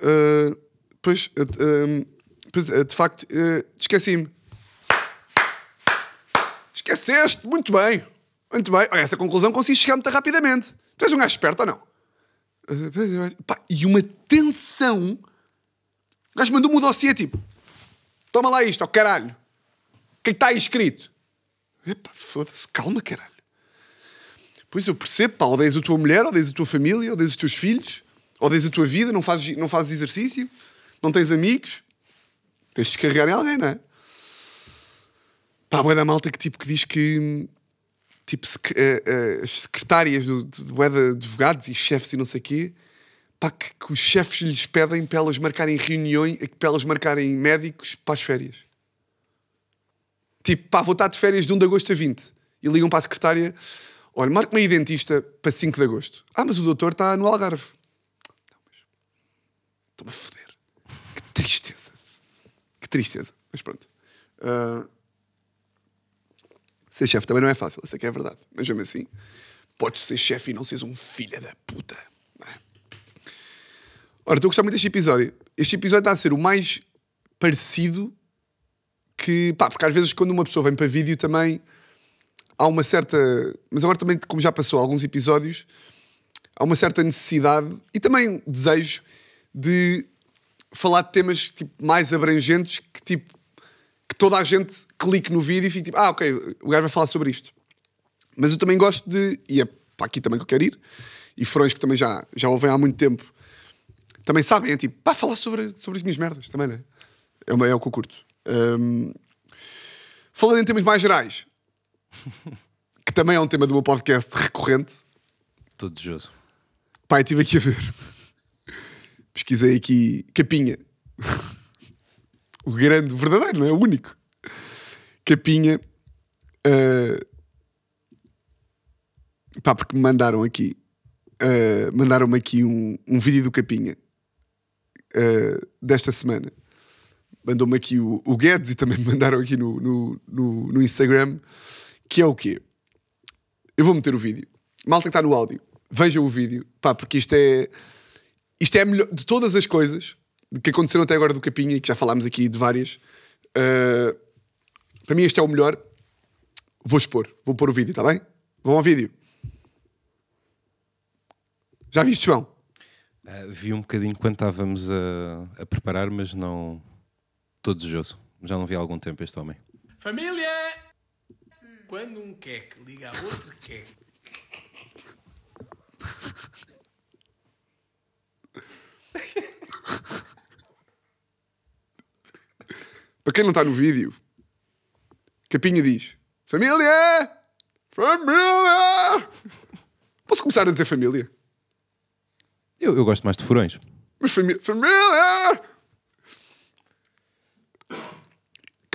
S1: Uh, pois, uh, pois, uh, de facto, uh, esqueci-me. Esqueceste, muito bem. Muito bem. Essa conclusão consiste chegar muito rapidamente. Tu és um gajo esperto ou não? E uma tensão. O gajo mandou-me o dossiê tipo: Toma lá isto, ó caralho. O que é está aí escrito? Epá, foda-se, calma, caralho. Pois eu percebo, pá, odeias a tua mulher, odeias a tua família, odeias os teus filhos, odeias a tua vida, não fazes, não fazes exercício, não tens amigos, tens de descarregar em alguém, não é? Pá, boé da malta que tipo que diz que tipo eh, eh, as secretárias do, do, de advogados e chefes e não sei o quê, pá, que, que os chefes lhes pedem para elas marcarem reuniões, para elas marcarem médicos para as férias. Tipo, pá, vou estar de férias de 1 de agosto a 20. E ligam para a secretária: olha, marca-me aí dentista para 5 de agosto. Ah, mas o doutor está no Algarve. Estou-me a foder. Que tristeza. Que tristeza. Mas pronto. Ah, ser chefe também não é fácil, é que é verdade. Mas mesmo assim, podes ser chefe e não seres um filho da puta. É? Ora, estou a gostar muito deste episódio. Este episódio está a ser o mais parecido que, pá, porque às vezes quando uma pessoa vem para vídeo também há uma certa. Mas agora também, como já passou alguns episódios, há uma certa necessidade e também desejo de falar de temas tipo, mais abrangentes que tipo que toda a gente clique no vídeo e fique tipo, ah, ok, o gajo vai falar sobre isto. Mas eu também gosto de, e é para aqui também que eu quero ir, e furões que também já, já ouvem há muito tempo, também sabem, é tipo, pá, falar sobre, sobre as minhas merdas também, né? É, uma, é o que eu curto. Hum, falando em temas mais gerais, que também é um tema do meu podcast recorrente,
S2: Estou desejoso.
S1: Pai, estive aqui a ver. Pesquisei aqui Capinha. O grande, verdadeiro, não é? O único. Capinha. ah, Pá, porque me mandaram aqui. ah, Mandaram-me aqui um, um vídeo do Capinha ah, desta semana. Mandou-me aqui o, o Guedes e também me mandaram aqui no, no, no, no Instagram. Que é o quê? Eu vou meter o vídeo. Malta que está no áudio, vejam o vídeo, pá, porque isto é. Isto é a melhor. De todas as coisas que aconteceram até agora do Capinha, e que já falámos aqui de várias, ah, para mim este é o melhor. Vou expor, vou pôr o vídeo, está bem? Vão ao vídeo. Já viste, João?
S2: Ah, vi um bocadinho quando estávamos a, a preparar, mas não. Estou desejoso. Já não vi há algum tempo este homem.
S3: Família! Quando um queque liga a outro queque.
S1: Para quem não está no vídeo, Capinha diz: Família! Família! Posso começar a dizer família?
S2: Eu, eu gosto mais de furões.
S1: Mas família! Família!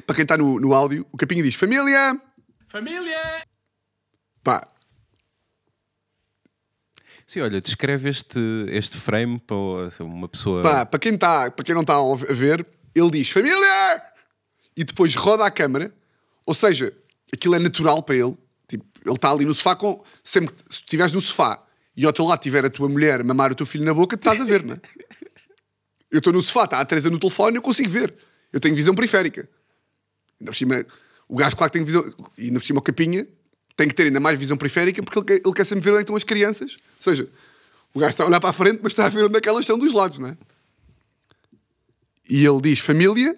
S1: Para quem está no, no áudio, o Capinha diz: Família!
S3: Família!
S1: Pá,
S2: Sim, olha, descreve este, este frame para uma pessoa.
S1: pá, para quem, tá, para quem não está a ver, ele diz família! E depois roda a câmara, ou seja, aquilo é natural para ele. Tipo, ele está ali no sofá com. Sempre que se estiveres no sofá e ao teu lado tiver a tua mulher a mamar o teu filho na boca, tu estás a ver, não é? Eu estou no sofá, está a Teresa no telefone, eu consigo ver. Eu tenho visão periférica. Ainda por cima, o gajo, claro que tem visão. E ainda por cima, o capinha tem que ter ainda mais visão periférica porque ele quer, ele quer sempre ver onde é estão as crianças. Ou seja, o gajo está a olhar para a frente, mas está a ver onde é que elas estão dos lados, não é? E ele diz: família.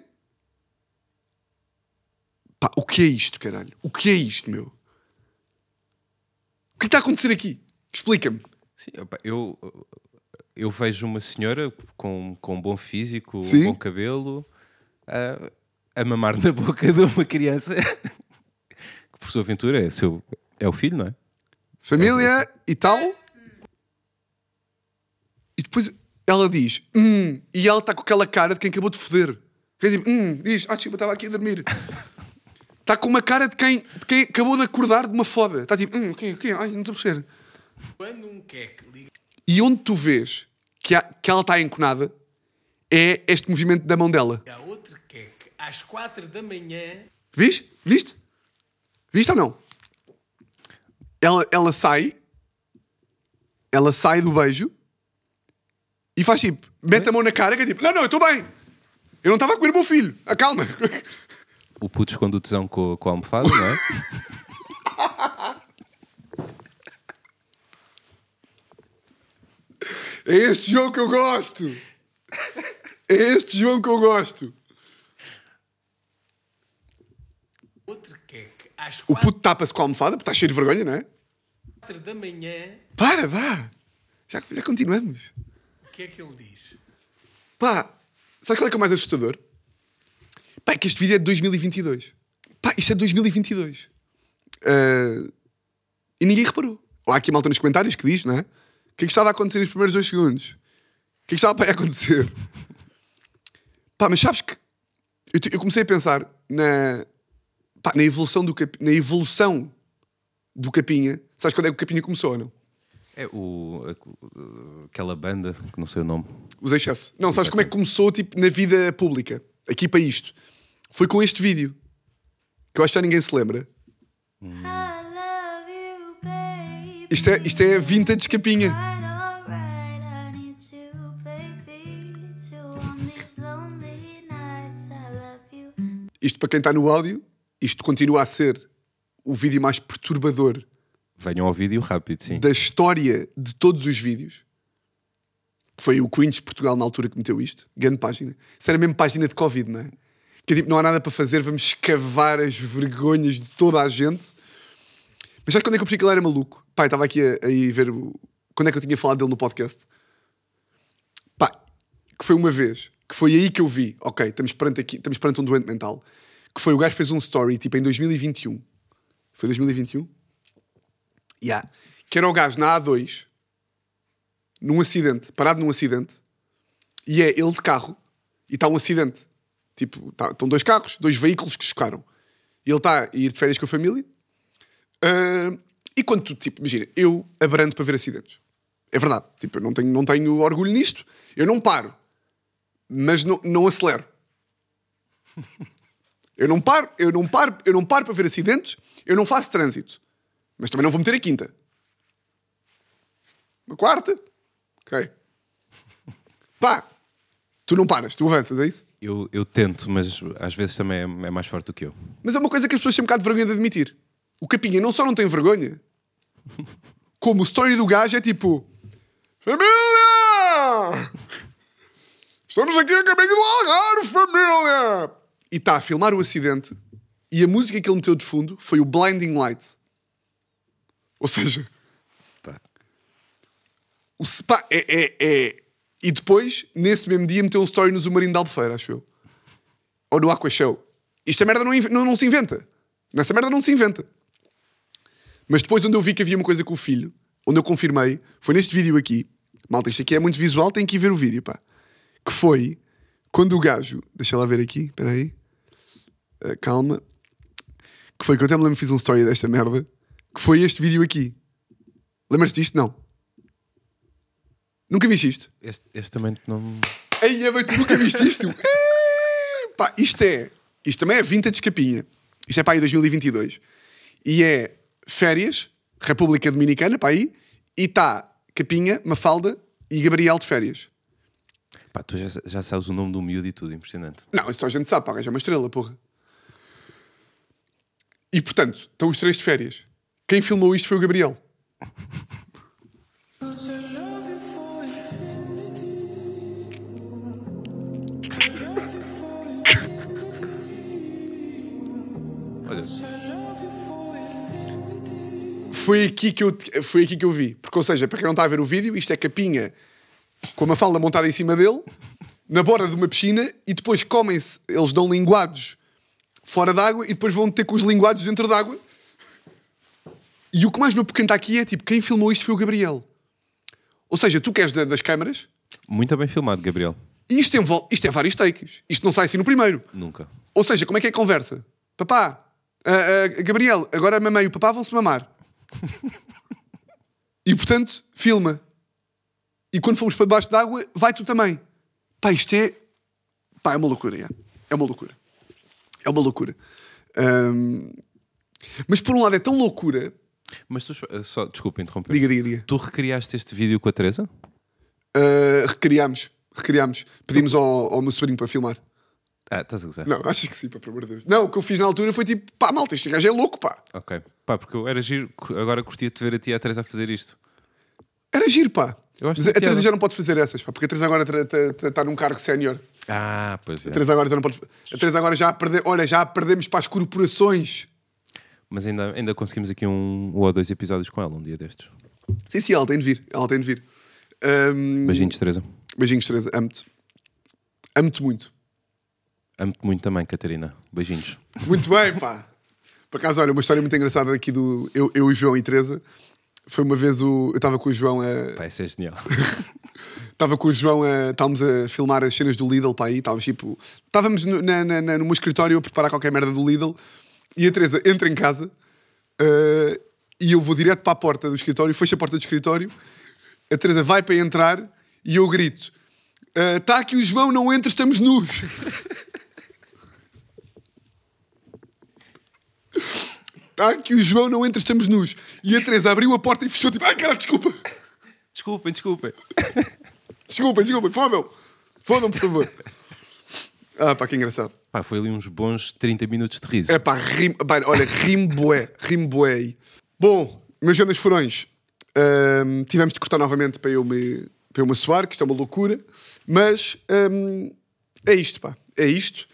S1: Pá, o que é isto, caralho? O que é isto, meu? O que é que está a acontecer aqui? Explica-me.
S2: Sim, opa, eu, eu vejo uma senhora com, com um bom físico,
S1: Sim.
S2: um bom cabelo, a, a mamar na boca de uma criança que, por sua aventura, é, seu, é o filho, não é?
S1: Família e tal. E depois ela diz, hum, e ela está com aquela cara de quem acabou de foder. Quem diz, hum, diz, ah, desculpa, estava aqui a dormir. Está com uma cara de quem, de quem acabou de acordar de uma foda. Está tipo, hum, o quê, o quê? Ai, não estou a perceber.
S3: Quando um queque liga
S1: E onde tu vês que, há- que ela está enconada é este movimento da mão dela.
S3: a outro queque às 4 da manhã,
S1: Viste? Viste? Viste ou não? Ela, ela sai, ela sai do beijo e faz tipo, mete a mão na cara que é tipo, não, não, eu estou bem. Eu não estava a comer o meu filho. Acalma.
S2: O puto esconde o tesão com, com a almofada, não é?
S1: É este jogo que eu gosto. É este jogo que eu gosto.
S3: outro queque às
S1: O
S3: 4
S1: puto tapa-se com a almofada porque está cheio de vergonha, não é?
S3: da manhã,
S1: Para, vá. Já, já continuamos.
S3: o que é que ele diz?
S1: Pá, sabe qual é que é o mais assustador? Pá, que este vídeo é de 2022. Pá, isto é de 2022. Ah, e ninguém reparou. Ou há aqui malta nos comentários que diz, não é? O que é que estava a acontecer nos primeiros dois segundos? O que é que estava a acontecer? Pá, mas sabes que eu, eu comecei a pensar na, pá, na evolução do cap, na evolução do Capinha. Sabes quando é que o Capinha começou ou não?
S2: É o, aquela banda, que não sei o nome.
S1: Os excesso. Não, sabes como é que começou tipo, na vida pública? Aqui para isto. Foi com este vídeo. Que eu acho que já ninguém se lembra. Isto é, isto é vintage capinha. Isto para quem está no áudio, isto continua a ser o vídeo mais perturbador
S2: Venham ao vídeo rápido, sim.
S1: da história de todos os vídeos. Foi o Cringe Portugal na altura que meteu isto. Grande página. Isso era mesmo página de Covid, não é? Que é tipo, não há nada para fazer, vamos escavar as vergonhas de toda a gente. Mas sabes quando é que eu percebi que ele era maluco? Pai, estava aqui a, a ver quando é que eu tinha falado dele no podcast. Pá, que foi uma vez, que foi aí que eu vi, ok, estamos perante, aqui, estamos perante um doente mental. Que foi o gajo fez um story, tipo, em 2021. Foi 2021? Yeah. Que era o gajo na A2, num acidente, parado num acidente, e é ele de carro, e está um acidente. Tipo, tá- estão dois carros, dois veículos que chocaram. E ele está a ir de férias com a família. Ah, e quando tu, tipo, imagina, eu abrando para ver acidentes. É verdade. Tipo, eu não tenho, não tenho orgulho nisto. Eu não paro. Mas não, não acelero. Eu não paro, eu não paro, eu não paro para ver acidentes, eu não faço trânsito. Mas também não vou meter a quinta. Uma quarta? Ok. Pá, tu não paras, tu avanças, é isso?
S2: Eu, eu tento, mas às vezes também é, é mais forte do que eu.
S1: Mas é uma coisa que as pessoas têm um bocado de vergonha de admitir. O Capinha não só não tem vergonha, como o story do gajo é tipo: Família! Estamos aqui a caminho do Algarve, família! E está a filmar o acidente e a música que ele meteu de fundo foi o Blinding Lights. Ou seja,
S2: Pá.
S1: o pá, é, é, é- E depois, nesse mesmo dia, meteu um story no Zumarino de Albufeira, acho eu. Ou no Aqua Show. Isto merda não, não, não se inventa. Nessa merda não se inventa. Mas depois, onde eu vi que havia uma coisa com o filho, onde eu confirmei, foi neste vídeo aqui. Malta, isto aqui é muito visual, tem que ir ver o vídeo, pá. Que foi quando o gajo. Deixa lá ver aqui, espera aí. Ah, calma. que foi que eu até me lembro fiz um story desta merda, que foi este vídeo aqui. Lembras-te disto? Não. Nunca viste isto?
S2: Este, este também não.
S1: Ei, é bem, tu nunca viste isto? Pá, isto é. Isto também é vintage capinha. Isto é para aí 2022. E é férias, República Dominicana, para aí, e está Capinha, Mafalda e Gabriel de férias.
S2: Pá, tu já, já sabes o nome do miúdo e tudo, impressionante.
S1: Não, isso só a gente sabe, pá, já é uma estrela, porra. E portanto, estão os três de férias. Quem filmou isto foi o Gabriel.
S2: Olha,
S1: Foi aqui que eu, foi aqui que eu vi. Porque, ou seja, para quem não está a ver o vídeo, isto é capinha com uma falda montada em cima dele, na borda de uma piscina, e depois comem-se, eles dão linguados fora d'água e depois vão ter com os linguados dentro d'água. E o que mais me apoquenta aqui é tipo, quem filmou isto foi o Gabriel. Ou seja, tu queres da- das câmaras
S2: muito bem filmado, Gabriel.
S1: e isto tem, isto tem vários takes. Isto não sai assim no primeiro.
S2: Nunca.
S1: Ou seja, como é que é a conversa? Papá, ah, Gabriel, agora mamãe e o papá vão-se mamar. e portanto, filma. E quando formos para debaixo d'água, vai tu também. Pá, isto é. Pá, é uma loucura, é. É uma loucura. É uma loucura. Ahm, Mas por um lado é tão loucura.
S2: Mas tu, só, desculpa interromper.
S1: Diga, diga, diga.
S2: Tu recriaste este vídeo com a Teresa?
S1: Ah, recriámos. Recriámos. Pedimos ao, ao meu sobrinho para filmar.
S2: Ah, estás a gozar?
S1: Não, achas que sim, pá, pelo amor de Deus. Não, o que eu fiz na altura foi tipo, pá, malta, este gajo é louco, pá.
S2: Ok. Pá, porque eu era giro, agora curtia-te ver a ti e a Teresa a fazer isto.
S1: Era giro, pá.
S2: Eu acho
S1: Mas a Teresa
S2: piada.
S1: já não pode fazer essas, pá, porque a Teresa agora está num cargo sénior.
S2: Ah, pois é.
S1: A Teresa agora já não pode. A Teresa agora já perde... Olha, já perdemos para as corporações.
S2: Mas ainda, ainda conseguimos aqui um ou dois episódios com ela um dia destes.
S1: Sim, sim, ela tem de vir. Ela tem de vir. Ahm,
S2: Beijinhos, Teresa.
S1: Beijinhos, Teresa. Amo-te. Amo-te muito.
S2: Amo-te muito também, Catarina. Beijinhos.
S1: Muito bem, pá. Por acaso, olha, uma história muito engraçada aqui do eu, eu o João e Teresa. Foi uma vez o. Eu estava com o João a.
S2: Pá, isso é genial.
S1: Estava com o João a. Estávamos a filmar as cenas do Lidl para aí. Estávamos tipo. Estávamos no, na, na, na- no meu escritório a preparar qualquer merda do Lidl. E a Teresa entra em casa. eh, e eu vou direto para a porta do escritório. Fecho a porta do escritório. A Teresa vai para entrar. E eu grito: Está aqui o João, não entra, estamos nus. Está aqui o João, não entra, estamos nus. E a Teresa abriu a porta e fechou tipo: Ai, caralho, desculpa.
S2: desculpem, desculpem.
S1: Desculpem, desculpem, fodam. Fodam, por favor. Ah, pá, que engraçado.
S2: Pá, foi ali uns bons 30 minutos de riso.
S1: É pá, rim, pá, olha, bué aí. Bom, meus grandes furões, tivemos de cortar novamente para eu me, para eu me suar, que isto é uma loucura, mas é isto, pá, é isto.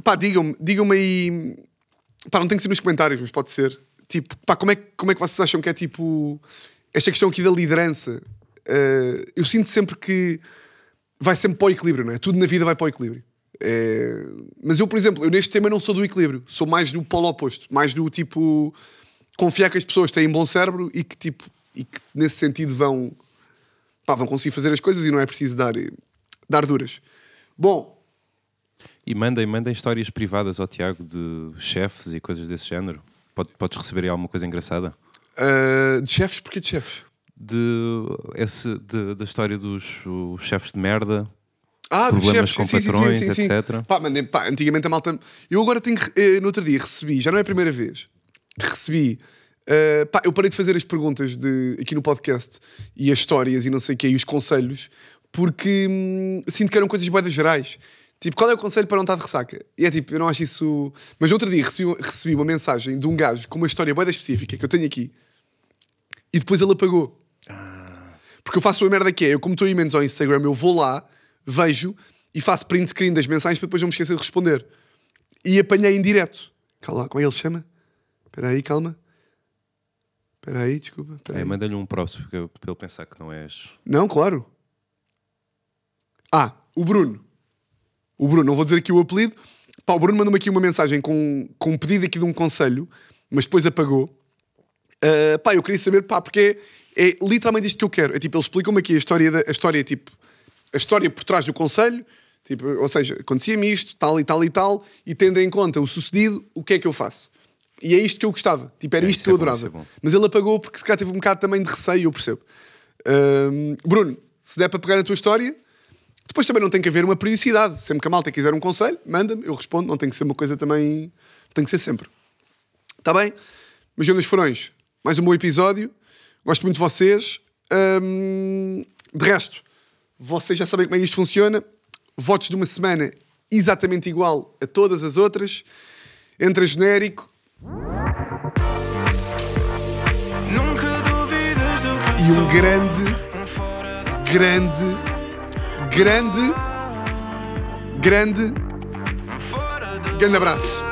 S1: Pá, digam-me, digam-me aí, pá, não tem que ser nos comentários, mas pode ser. Tipo, pá, como é, como é que vocês acham que é tipo, esta questão aqui da liderança? Ah, eu sinto sempre que vai sempre para o equilíbrio, não é? Tudo na vida vai para o equilíbrio. É, Mas eu, por exemplo, eu neste tema não sou do equilíbrio, sou mais do polo oposto, mais do tipo confiar que as pessoas têm bom cérebro e que tipo e que nesse sentido vão pá, vão conseguir fazer as coisas e não é preciso dar, dar duras. Bom,
S2: E mandem, mandem histórias privadas ao Tiago de chefes e coisas desse género. Pode- podes receber aí alguma coisa engraçada.
S1: ah, de chefes, porquê de chefes?
S2: De, esse, de- da história dos os chefes de merda.
S1: Ah,
S2: Problemas
S1: chefes,
S2: com
S1: sim,
S2: patrões,
S1: sim, sim.
S2: etc.
S1: Pá, mandem, pá, antigamente a malta. Eu agora tenho. que- eh, no outro dia recebi, já não é a primeira vez, que recebi. eh, pá, eu parei de fazer as perguntas de, aqui no podcast e as histórias e não sei o quê, e os conselhos, porque hum, sinto que eram coisas boedas gerais. Tipo, qual é o conselho para não estar de ressaca? E é tipo, eu não acho isso. Mas outro dia recebi, recebi uma mensagem de um gajo com uma história boeda específica que eu tenho aqui e depois ele apagou. Porque eu faço uma merda que é, eu como estou imenso ao Instagram, eu vou lá, vejo e faço print screen das mensagens para depois não me esquecer de responder. E apanhei em direto. Calma lá, como é que ele se chama? Espera aí, calma. Espera aí, desculpa. espera
S2: É, manda-lhe um próximo para ele pensar que não és.
S1: Não, claro. Ah, o Bruno. O Bruno, não vou dizer aqui o apelido. Pá, o Bruno mandou-me aqui uma mensagem com, com um pedido aqui de um conselho, mas depois apagou. Ah, pá, eu queria saber, pá, porque é, é literalmente isto que eu quero. É tipo, ele explicou-me aqui a história, da, a história, tipo, a história por trás do conselho, Tipo, ou seja, acontecia-me isto, tal e tal e tal, e tendo em conta o sucedido, o que é que eu faço? E é isto que eu gostava. Tipo, era
S2: É,
S1: isto que eu
S2: é bom,
S1: adorava.
S2: é bom.
S1: Mas ele apagou porque se calhar teve um bocado também de receio, eu percebo. Ahm, Bruno, se der para pegar a tua história, depois também não tem que haver uma periodicidade. Sempre que a malta quiser um conselho, manda-me, eu respondo. Não tem que ser uma coisa também. Tem que ser sempre. Está bem? Meus grandes furões, mais um bom episódio. Gosto muito de vocês. Hum, de resto, vocês já sabem como é que isto funciona. Votos de uma semana exatamente igual a todas as outras. Entra genérico e um grande,
S4: Um
S1: grande, grande, grande, grande abraço.